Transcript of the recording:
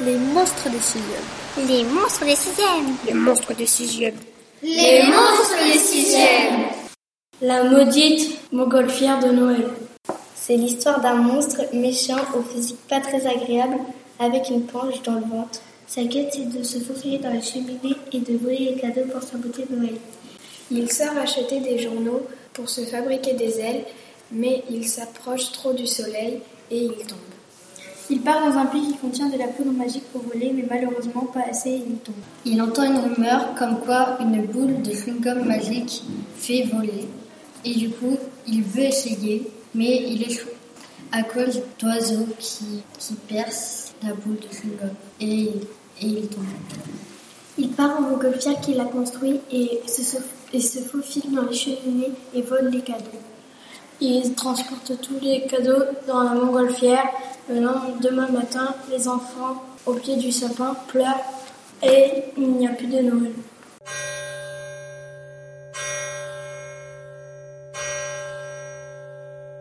Les monstres des sixièmes. Les monstres des sixièmes. Les monstres des sixièmes. Les monstres des sixièmes. La maudite montgolfière de Noël. C'est l'histoire d'un monstre méchant au physique pas très agréable avec une planche dans le ventre. Sa quête c'est de se faufiler dans la cheminée et de voler les cadeaux pour sa beauté de Noël. Il sort acheter des journaux pour se fabriquer des ailes, mais il s'approche trop du soleil et il tombe. Il part dans un puits qui contient de la poudre magique pour voler, mais malheureusement pas assez et il tombe. Il entend une rumeur comme quoi une boule de chewing-gum magique fait voler. Et du coup, il veut essayer, mais il échoue à cause d'oiseaux qui, qui percent la boule de chewing-gum. Et, et il tombe. Il part en montgolfière qu'il a construit et se, et se faufile dans les cheminées et vole les cadeaux. Il transporte tous les cadeaux dans la montgolfière. Le lendemain matin, les enfants, au pied du sapin, pleurent et il n'y a plus de Noël.